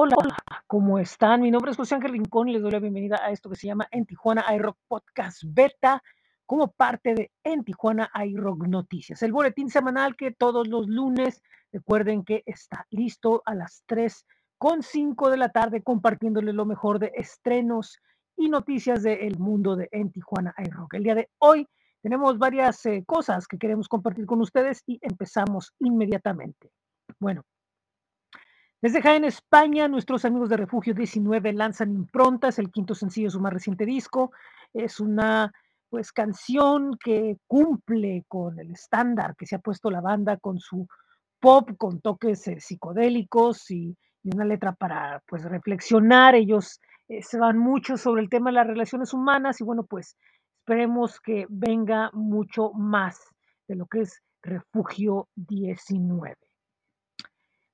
Hola, ¿cómo están? Mi nombre es José Ángel Rincón y les doy la bienvenida a esto que se llama En Tijuana iRock Podcast Beta como parte de En Tijuana iRock Noticias, el boletín semanal que todos los lunes recuerden que está listo a las 3 con 5 de la tarde compartiéndoles lo mejor de estrenos y noticias del mundo de En Tijuana iRock. El día de hoy tenemos varias eh, cosas que queremos compartir con ustedes y empezamos inmediatamente. Bueno, desde Jaén, España, nuestros amigos de Refugio 19 lanzan Improntas, el quinto sencillo de su más reciente disco. Es una pues canción que cumple con el estándar que se ha puesto la banda con su pop, con toques eh, psicodélicos y, una letra para pues reflexionar. Ellos eh, se van mucho sobre el tema de las relaciones humanas y bueno, pues esperemos que venga mucho más de lo que es Refugio 19.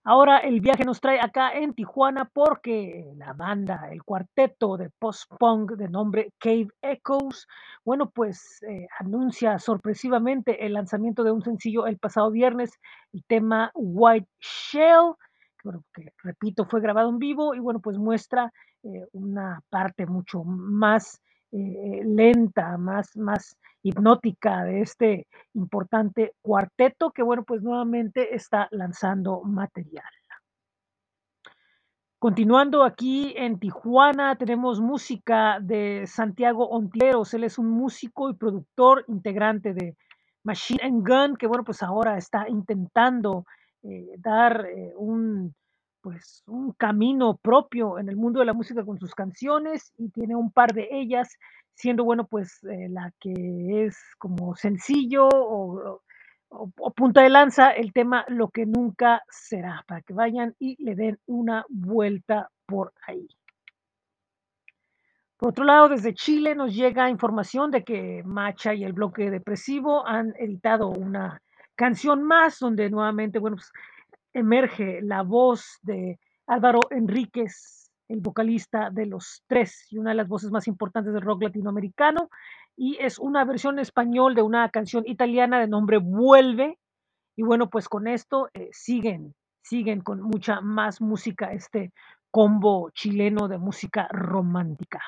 Ahora el viaje nos trae acá en Tijuana porque la banda, el cuarteto de post-punk de nombre Cave Echoes, bueno, pues eh, anuncia sorpresivamente el lanzamiento de un sencillo el pasado viernes, el tema White Shell, que, bueno, que repito, fue grabado en vivo y bueno, pues muestra eh, una parte mucho más eh, lenta, más, más hipnótica de este importante cuarteto que, bueno, pues nuevamente está lanzando material. Continuando aquí en Tijuana, tenemos música de Santiago Ontiveros. Él es un músico y productor integrante de Machine and Gun, que bueno, pues ahora está intentando eh, dar eh, un, pues, un camino propio en el mundo de la música con sus canciones y tiene un par de ellas, siendo bueno, pues eh, la que es como sencillo o, o, o, punta de lanza el tema Lo que nunca será, para que vayan y le den una vuelta por ahí. Por otro lado, desde Chile nos llega información de que Macha y el bloque depresivo han editado una canción más donde nuevamente, bueno, pues emerge la voz de Álvaro Enríquez, el vocalista de Los Tres y una de las voces más importantes del rock latinoamericano, y es una versión español de una canción italiana de nombre Vuelve, y bueno, pues con esto eh, siguen, siguen con mucha más música este combo chileno de música romántica.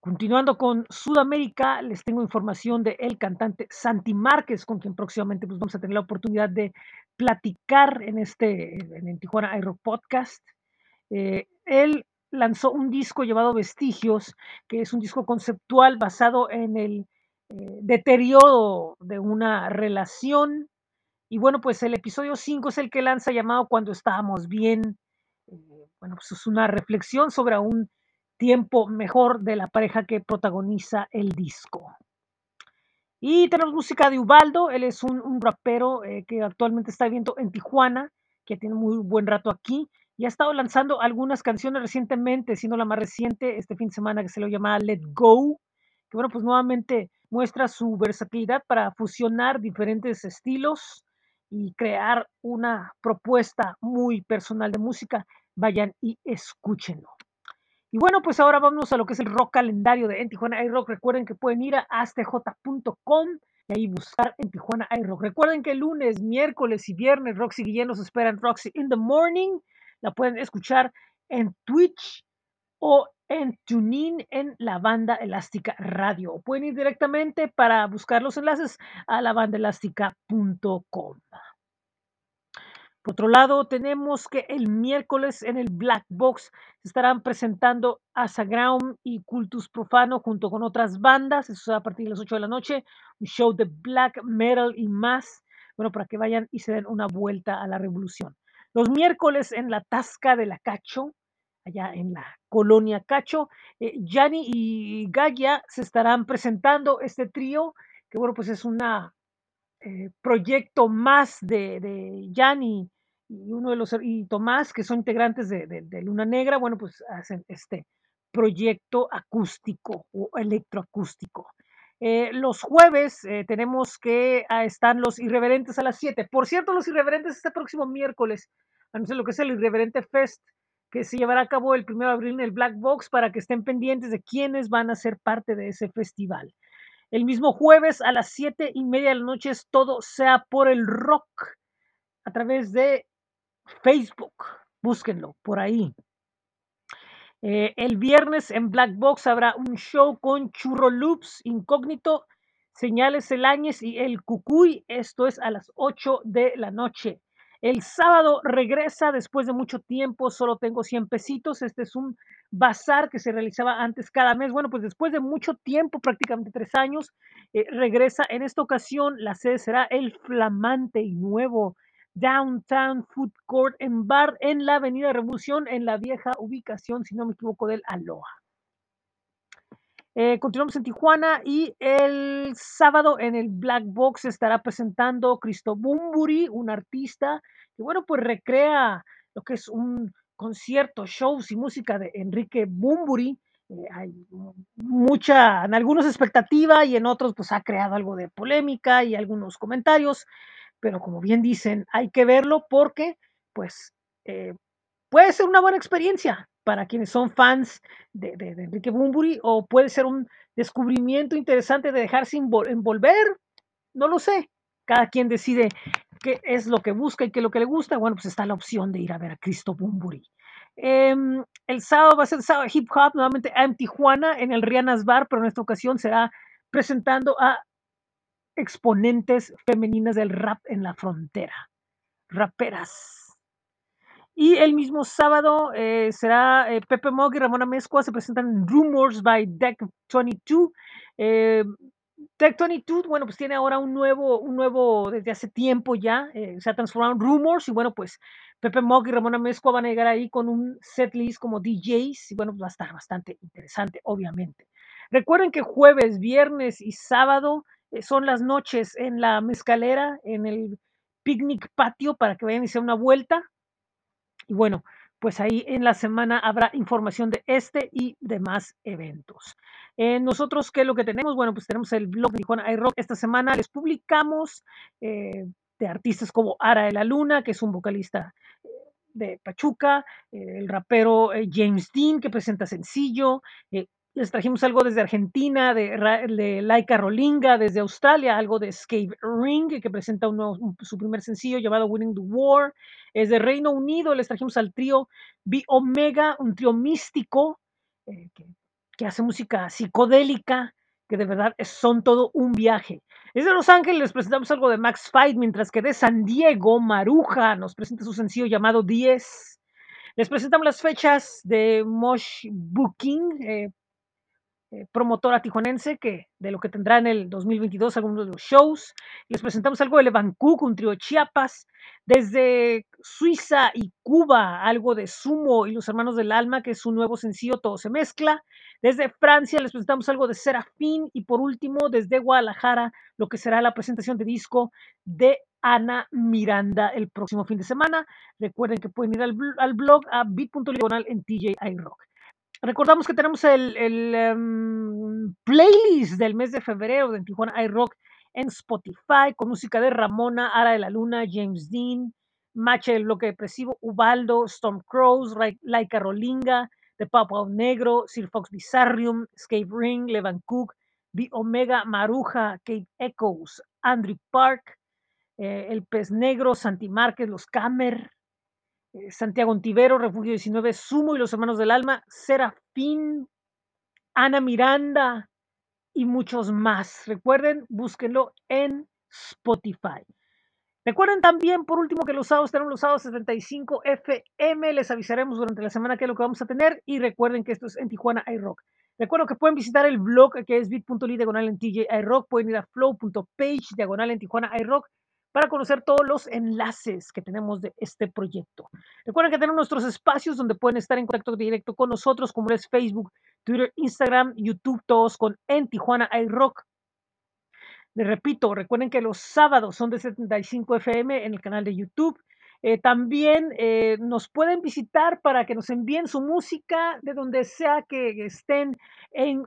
Continuando con Sudamérica, les tengo información de cantante Santi Márquez, con quien próximamente pues, vamos a tener la oportunidad de platicar en este en Tijuana Aero Podcast. Eh, él lanzó un disco llamado Vestigios, que es un disco conceptual basado en el eh, deterioro de una relación. Y bueno, pues el episodio 5 es el que lanza llamado Cuando estábamos bien. Eh, bueno, pues es una reflexión sobre un tiempo mejor de la pareja que protagoniza el disco. Y tenemos música de Ubaldo, él es un, un rapero eh, que actualmente está viviendo en Tijuana, que tiene muy buen rato aquí, y ha estado lanzando algunas canciones recientemente, siendo la más reciente este fin de semana que se lo llama Let Go, que bueno, pues nuevamente muestra su versatilidad para fusionar diferentes estilos y crear una propuesta muy personal de música. Vayan y escúchenlo. Y bueno, pues ahora vamos a lo que es el rock calendario de En Tijuana iRock. Recuerden que pueden ir a astj.com y ahí buscar En Tijuana iRock. Recuerden que lunes, miércoles y viernes Roxy Guillén nos esperan Roxy in the Morning. La pueden escuchar en Twitch o en TuneIn en la banda elástica radio. O pueden ir directamente para buscar los enlaces a la bandaelástica.com. Por otro lado, tenemos que el miércoles en el Black Box estarán presentando Asaground y Cultus Profano junto con otras bandas. Eso será a partir de las 8 de la noche. Un show de black metal y más. Bueno, para que vayan y se den una vuelta a la revolución. Los miércoles en la Tasca de la Cacho, allá en la colonia Cacho, eh, Yanni y Gaya se estarán presentando este trío, que bueno, pues es una eh, proyecto más de Yanni y uno de los y Tomás, que son integrantes de, de, Luna Negra, bueno, pues hacen este proyecto acústico o electroacústico. Eh, los jueves eh, tenemos que ah, están los irreverentes a las 7. Por cierto, los irreverentes este próximo miércoles, anuncian lo que es el Irreverente Fest, que se llevará a cabo el 1 de abril en el Black Box para que estén pendientes de quiénes van a ser parte de ese festival. El mismo jueves a las siete y media de la noche es todo sea por el rock a través de Facebook. búsquenlo por ahí. Eh, el viernes en Black Box habrá un show con Churro Loops, Incógnito, Señales Elañez y El Cucuy. Esto es a las 8 de la noche. El sábado regresa después de mucho tiempo, solo tengo 100 pesitos. Este es un bazar que se realizaba antes cada mes. Bueno, pues después de mucho tiempo, prácticamente tres años, eh, regresa. En esta ocasión, la sede será el flamante y nuevo Downtown Food Court en bar en la Avenida Revolución, en la vieja ubicación, si no me equivoco, del Aloha. Eh, continuamos en Tijuana y el sábado en el Black Box estará presentando Cristo Bumburi, un artista que, bueno, pues recrea lo que es un concierto, shows y música de Enrique Bumburi. Eh, hay mucha, en algunos expectativa y en otros pues ha creado algo de polémica y algunos comentarios, pero como bien dicen, hay que verlo porque pues eh, puede ser una buena experiencia para quienes son fans de, de, de Enrique Bumburi o puede ser un descubrimiento interesante de dejarse envolver, no lo sé, cada quien decide qué es lo que busca y qué es lo que le gusta, bueno, pues está la opción de ir a ver a Cristo Bumburi. Eh, el sábado va a ser sábado hip hop nuevamente en Tijuana, en el Rianas Bar, pero en esta ocasión será presentando a exponentes femeninas del rap en la frontera, raperas. Y el mismo sábado eh, será eh, Pepe Mog y Ramona Mezcua se presentan en Rumors by Deck 22. Eh, Deck 22, bueno, pues tiene ahora un nuevo, un nuevo, desde hace tiempo ya, eh, se ha transformado en Rumors y bueno, pues Pepe Mog y Ramona Mezcua van a llegar ahí con un set list como DJs y bueno, pues va a estar bastante interesante, obviamente. Recuerden que jueves, viernes y sábado son las noches en la mezcalera, en el picnic patio para que vayan y se una vuelta. Y bueno, pues ahí en la semana habrá información de este y demás eventos. Eh, nosotros, ¿qué es lo que tenemos? Bueno, pues tenemos el blog de Tijuana iRock. Esta semana les publicamos eh, de artistas como Ara de la Luna, que es un vocalista eh, de Pachuca, eh, el rapero eh, James Dean, que presenta sencillo, eh, les trajimos algo desde Argentina, de, Laika Rolinga, desde Australia, algo de Escape Ring, que presenta su primer sencillo llamado Winning the War. Es de Reino Unido, les trajimos al trío B Omega, un trío místico eh, que, hace música psicodélica, que de verdad son todo un viaje. Es de Los Ángeles, les presentamos algo de Max Fight, mientras que de San Diego, Maruja nos presenta su sencillo llamado 10. Les presentamos las fechas de Mosh Booking, eh, eh, promotora tijuanense que de lo que tendrá en el 2022 algunos de los shows. Les presentamos algo de Levancook, un trío Chiapas, desde Suiza y Cuba, algo de Sumo y los Hermanos del Alma, que es su nuevo sencillo Todo se mezcla. Desde Francia les presentamos algo de Serafín y por último desde Guadalajara, lo que será la presentación de disco de Ana Miranda el próximo fin de semana. Recuerden que pueden ir al, blog a bit.diagonal en TJI Rock. Recordamos que tenemos el, el um, playlist del mes de febrero de Tijuana iRock en Spotify con música de Ramona, Ara de la Luna, James Dean, Mache del Bloque Depresivo, Ubaldo, Storm Crows, Laika Rolinga, The Papa Negro, Sir Fox Bizarrium, Escape Ring, Levan Cook, B Omega, Maruja, Kate Echoes, Andrew Park, eh, El Pez Negro, Santi Márquez, Los Camer, Santiago Ontivero, Refugio 19, Sumo y los Hermanos del Alma, Serafín, Ana Miranda y muchos más. Recuerden, búsquenlo en Spotify. Recuerden también, por último, que los sábados tenemos los sábados 75 FM. Les avisaremos durante la semana qué es lo que vamos a tener. Y recuerden que esto es en Tijuana iRock. Recuerdo que pueden visitar el blog que es bit.ly diagonal en TJ iRock. Pueden ir a flow.page diagonal en Tijuana iRock para conocer todos los enlaces que tenemos de este proyecto. Recuerden que tenemos nuestros espacios donde pueden estar en contacto directo con nosotros, como es Facebook, Twitter, Instagram, YouTube, todos con En Tijuana iRock. Les repito, recuerden que los sábados son de 75 FM en el canal de YouTube. Eh, también eh, nos pueden visitar para que nos envíen su música de donde sea que estén en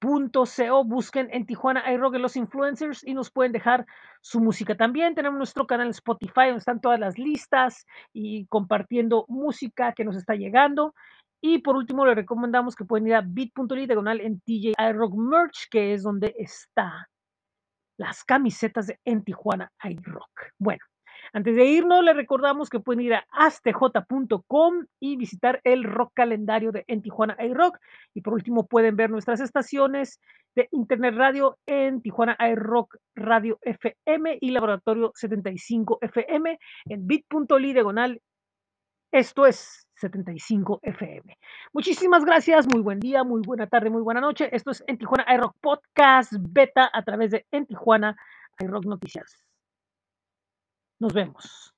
Gruber.co. Busquen en Tijuana iRock los influencers y nos pueden dejar su música. También tenemos nuestro canal Spotify donde están todas las listas y compartiendo música que nos está llegando. Y por último, les recomendamos que pueden ir a bit.ly diagonal en TJ iRock Merch, que es donde está las camisetas de En Tijuana iRock. Bueno, Antes de irnos, les recordamos que pueden ir a astj.com y visitar el rock calendario de En Tijuana iRock. Y por último, pueden ver nuestras estaciones de Internet Radio en Tijuana iRock Radio FM y Laboratorio 75 FM en bit.ly diagonal. Esto es 75 FM. Muchísimas gracias, muy buen día, muy buena tarde, muy buena noche. Esto es En Tijuana iRock Podcast Beta a través de En Tijuana iRock Noticias. Nos vemos.